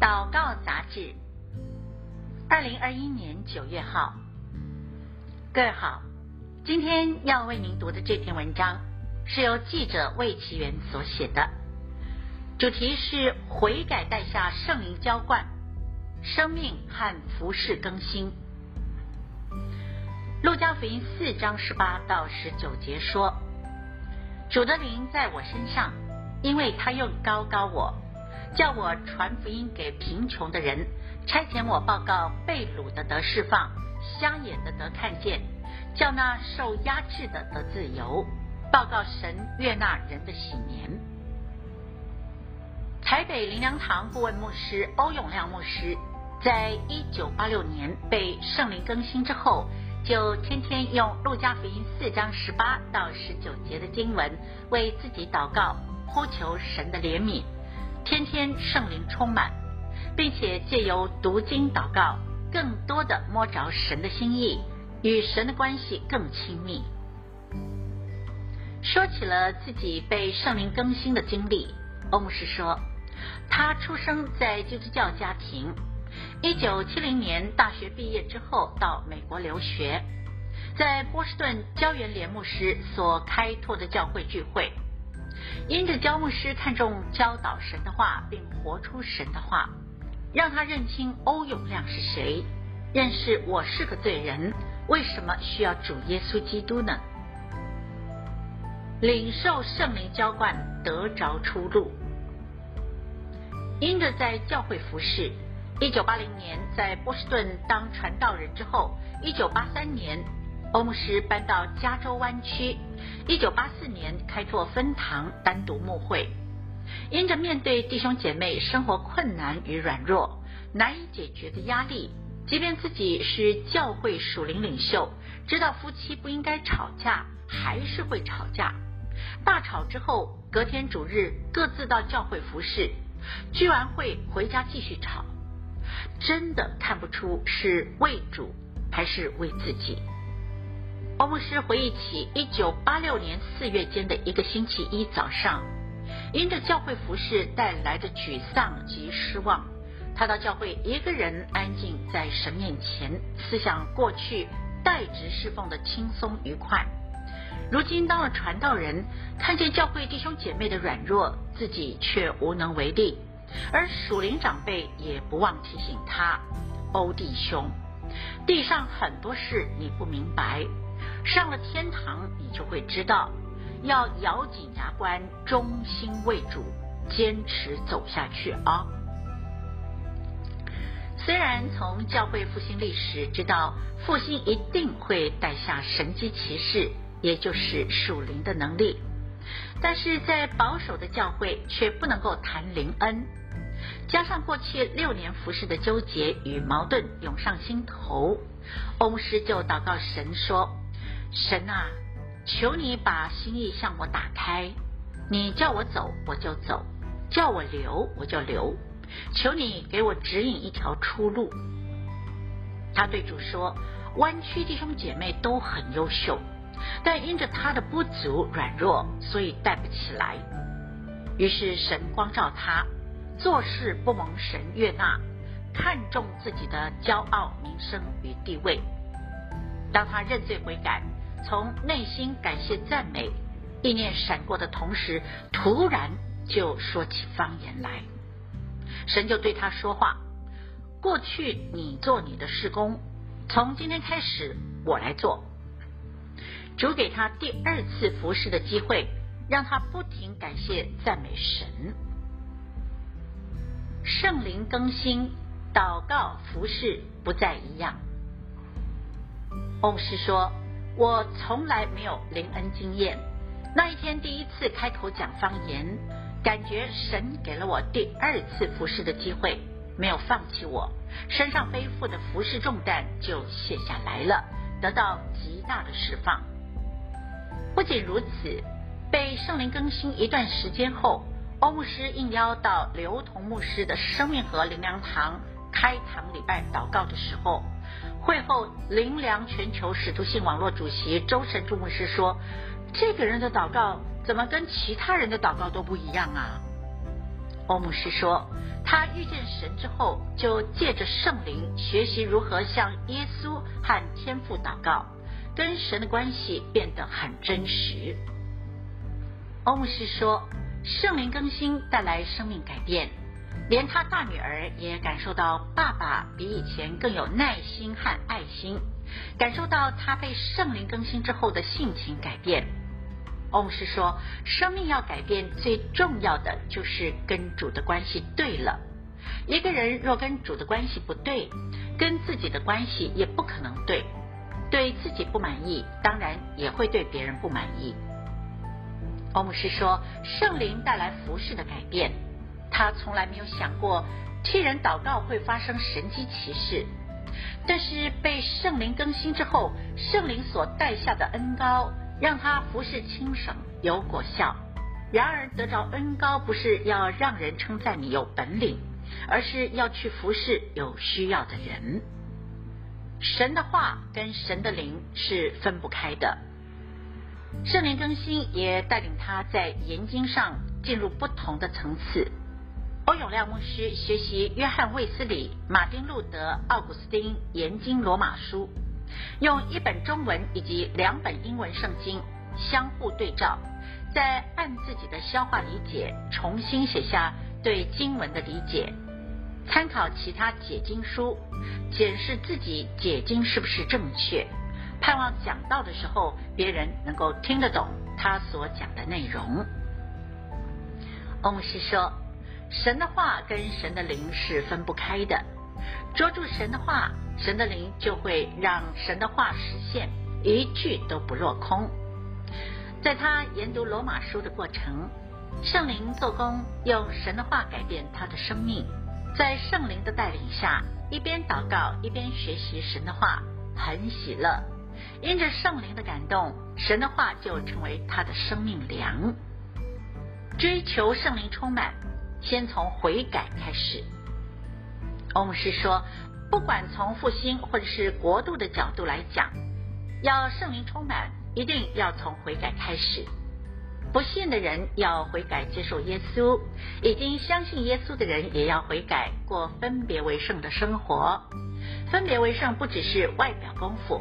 祷告杂志，二零二一年九月号。各位好，今天要为您读的这篇文章是由记者魏其元所写的，主题是悔改带下圣灵浇灌，生命和服饰更新。路加福音四章十八到十九节说：“主的灵在我身上，因为他又高高我。”叫我传福音给贫穷的人，差遣我报告被掳的得释放，瞎眼的得看见，叫那受压制的得自由，报告神悦纳人的喜年。台北灵粮堂顾问牧师欧永亮牧师，在一九八六年被圣灵更新之后，就天天用路加福音四章十八到十九节的经文为自己祷告，呼求神的怜悯。天天圣灵充满，并且借由读经祷告，更多的摸着神的心意，与神的关系更亲密。说起了自己被圣灵更新的经历，欧牧师说，他出生在基督教家庭，一九七零年大学毕业之后到美国留学，在波士顿焦元连牧师所开拓的教会聚会。因着焦牧师看重教导神的话，并活出神的话，让他认清欧永亮是谁，认识我是个罪人，为什么需要主耶稣基督呢？领受圣灵浇灌，得着出路。因着在教会服侍，一九八零年在波士顿当传道人之后，一九八三年。欧牧师搬到加州湾区，一九八四年开拓分堂，单独牧会。因着面对弟兄姐妹生活困难与软弱，难以解决的压力，即便自己是教会属灵领袖，知道夫妻不应该吵架，还是会吵架。大吵之后，隔天主日各自到教会服侍，聚完会回家继续吵，真的看不出是为主还是为自己。牧师回忆起一九八六年四月间的一个星期一早上，因着教会服事带来的沮丧及失望，他到教会一个人安静在神面前，思想过去代职侍奉的轻松愉快。如今当了传道人，看见教会弟兄姐妹的软弱，自己却无能为力，而属灵长辈也不忘提醒他：欧弟兄，地上很多事你不明白。上了天堂，你就会知道，要咬紧牙关，忠心为主，坚持走下去啊！虽然从教会复兴历史知道复兴一定会带下神迹奇事，也就是属灵的能力，但是在保守的教会却不能够谈灵恩，加上过去六年服事的纠结与矛盾涌上心头，欧牧师就祷告神说。神啊，求你把心意向我打开，你叫我走我就走，叫我留我就留，求你给我指引一条出路。他对主说：“湾区弟兄姐妹都很优秀，但因着他的不足软弱，所以带不起来。”于是神光照他，做事不蒙神悦纳，看重自己的骄傲、名声与地位。当他认罪悔改。从内心感谢赞美，意念闪过的同时，突然就说起方言来。神就对他说话：“过去你做你的事工，从今天开始我来做。”主给他第二次服侍的机会，让他不停感谢赞美神。圣灵更新，祷告服侍不再一样。欧师说。我从来没有灵恩经验，那一天第一次开口讲方言，感觉神给了我第二次服侍的机会，没有放弃我，身上背负的服侍重担就卸下来了，得到极大的释放。不仅如此，被圣灵更新一段时间后，欧牧师应邀到刘同牧师的生命河灵粮堂开堂礼拜祷告的时候。会后，灵粮全球使徒信网络主席周神助牧师说：“这个人的祷告怎么跟其他人的祷告都不一样啊？”欧牧师说，他遇见神之后，就借着圣灵学习如何向耶稣和天父祷告，跟神的关系变得很真实。欧牧师说，圣灵更新带来生命改变，连他大女儿也感受到爸爸比以前更有耐心和爱心，感受到他被圣灵更新之后的性情改变。欧姆师说，生命要改变，最重要的就是跟主的关系对了。一个人若跟主的关系不对，跟自己的关系也不可能对。对自己不满意，当然也会对别人不满意。欧姆师说，圣灵带来服饰的改变，他从来没有想过替人祷告会发生神迹奇事，但是被圣灵更新之后，圣灵所带下的恩膏。让他服侍轻省有果效。然而得着恩膏不是要让人称赞你有本领，而是要去服侍有需要的人。神的话跟神的灵是分不开的。圣灵更新也带领他在研经上进入不同的层次。欧永亮牧师学习约翰卫斯理、马丁路德、奥古斯丁研经罗马书。用一本中文以及两本英文圣经相互对照，再按自己的消化理解重新写下对经文的理解，参考其他解经书，检视自己解经是不是正确，盼望讲道的时候别人能够听得懂他所讲的内容。欧牧师说，神的话跟神的灵是分不开的。捉住神的话，神的灵就会让神的话实现，一句都不落空。在他研读罗马书的过程，圣灵做工，用神的话改变他的生命。在圣灵的带领下，一边祷告一边学习神的话，很喜乐。因着圣灵的感动，神的话就成为他的生命粮。追求圣灵充满，先从悔改开始。欧牧师说，不管从复兴或者是国度的角度来讲，要圣灵充满，一定要从悔改开始。不信的人要悔改接受耶稣，已经相信耶稣的人也要悔改过分别为圣的生活。分别为圣不只是外表功夫，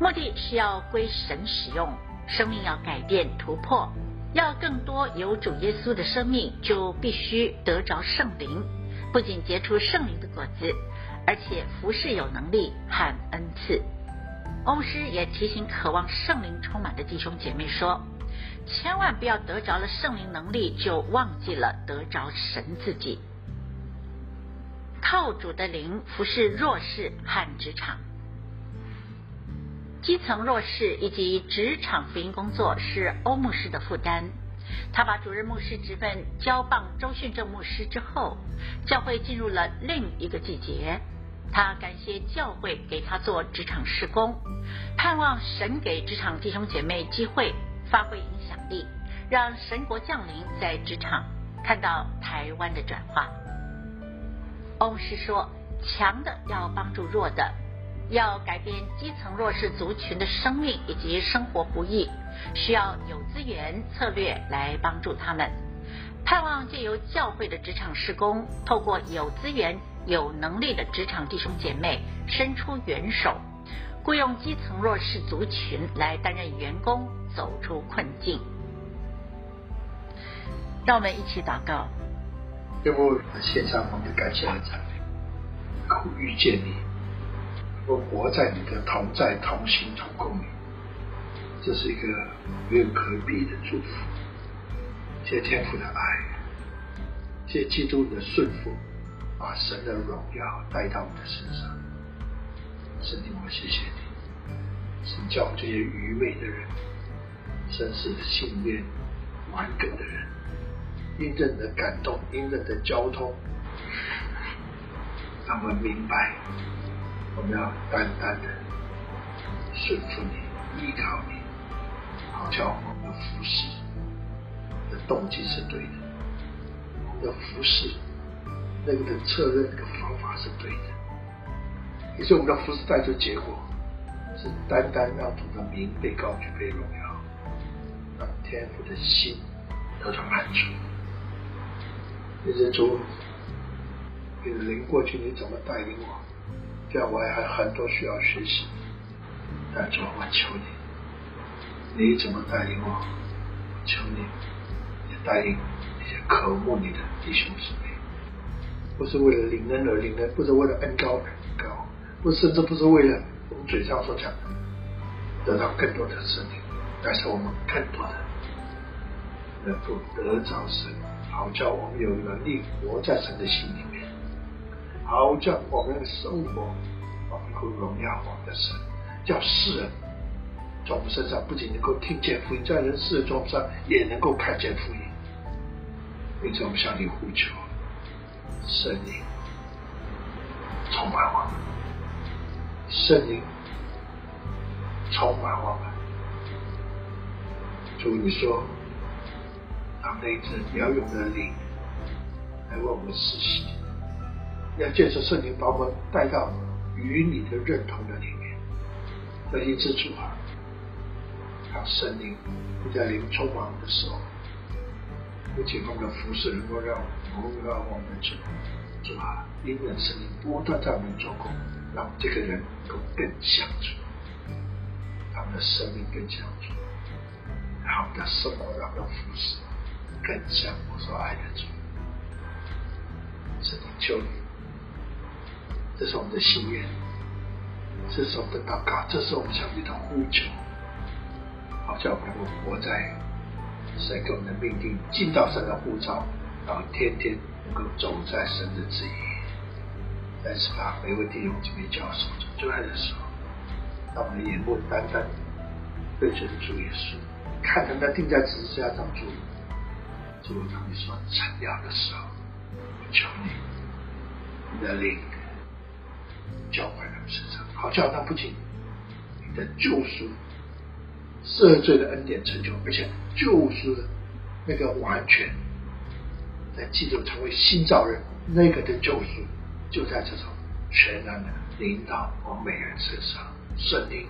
目的是要归神使用，生命要改变突破，要更多有主耶稣的生命，就必须得着圣灵。不仅结出圣灵的果子，而且服侍有能力和恩赐。欧牧师也提醒渴望圣灵充满的弟兄姐妹说：千万不要得着了圣灵能力，就忘记了得着神自己。靠主的灵服侍弱势和职场，基层弱势以及职场福音工作是欧牧师的负担。他把主任牧师职分交棒周训正牧师之后，教会进入了另一个季节。他感谢教会给他做职场事工，盼望神给职场弟兄姐妹机会发挥影响力，让神国降临在职场，看到台湾的转化。欧牧师说：“强的要帮助弱的。”要改变基层弱势族群的生命以及生活不易，需要有资源策略来帮助他们。盼望借由教会的职场施工，透过有资源、有能力的职场弟兄姐妹伸出援手，雇佣基层弱势族群来担任员工，走出困境。让我们一起祷告。要不献上我们感谢和赞美，苦遇见你。我活在你的同在、同行、同共里，这是一个没有可比的祝福。谢天父的爱，谢基督的顺服，把神的荣耀带到我的身上。神，我谢谢你，神叫我这些愚昧的人，真是信念顽梗的人，因着你的感动，因着你的交通，让我明白。我们要单单的顺服你，依靠你，好叫我们的服事的动机是对的，我们的服事那个的策略、那个方法是对的，也是我们的服事带出结果，是单单让主的名被高举、被荣耀，让天父的心得到满足。你是主，你的灵过去，你怎么带领我？这样我还很多需要学习。但主，我求你，你怎么带领我？求你，也带领那些渴慕你的弟兄姊妹，不是为了领恩而领恩，不是为了恩高而恩高，不甚至不是为了我们嘴上所讲的得到更多的生命，但是我们更多的能够得着神，好叫我们有能力活在神的心里好叫我们的生活能够荣耀我们的神，叫世人在我们身上不仅能够听见福音，在人世的中上也能够看见福音。因此，我们向你呼求，圣灵充满我们，圣灵充满我们。主，你说，让那一只摇涌的灵来为我们施行，要借着圣灵把我们带到与你的认同的里面。这一次主啊，让圣灵在灵充满的时候，不仅我们的服侍能够让我们让我们主主啊，因为圣灵不断在我们做工，让这个人能够更像主，让我们的生命更像主，让我们的生活，让我们的服侍更像我所爱的主。圣灵求你，这是我们的心愿，这是我们的祷告，这是我们向你的呼求，好叫我们活在。神给我们的命定，尽到神的呼召，然后天天能够走在神的旨意。但是把每位弟兄姊妹交手中最爱的时候，让我们的眼目单单对准主耶稣，看着他定在十字架上主，主当你说成了的时候，我求你，你的灵浇灌他们身上，好叫他不仅你的救赎。赦罪的恩典成就，而且救赎的那个完全，在基督成为新造人，那个的救赎就在这种全然的领导我们每人身上，圣灵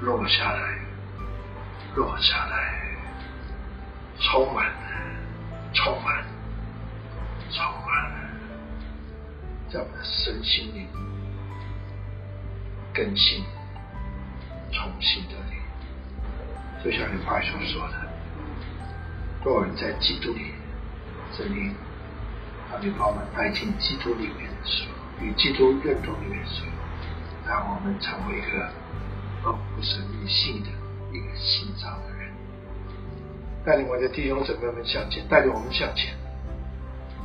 落下来，落下来，充满，充满，充满，在我们的身心里更新，重新的。就像你话所说的，若有人在基督里，圣灵，他就把我们带进基督里面的时候，与基督认同里面的时候，让我们成为一个合乎神意性的一个新造的人，带领我的弟兄姊妹们向前，带领我们向前，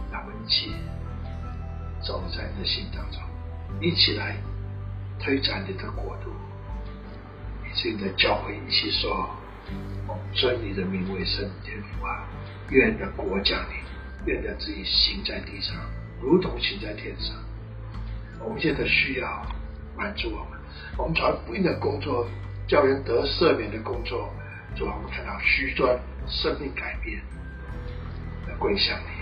让我们一起走在你的心当中，一起来推展你的国度，以及你的教会一起说。尊你的名为圣，天父啊！愿你的国降临，愿的自己行在地上，如同行在天上。我们现在需要满足我们，我们找福音的工作，叫人得赦免的工作，主啊，我们看到许多生命改变，来归向你，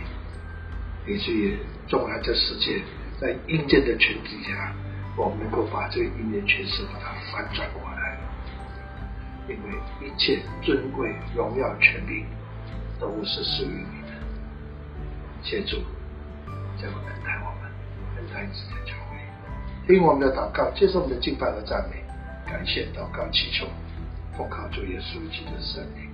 以至于纵然这世界在阴间的权势下，我们能够把这个阴间权势把它翻转过来。因为一切尊贵、荣耀、权柄都是属于你的，谢主，这么恩待我们，恩待自己的教会，听我们的祷告，接受我们的敬拜和赞美，感谢祷告祈求，奉靠主耶稣基督的圣名。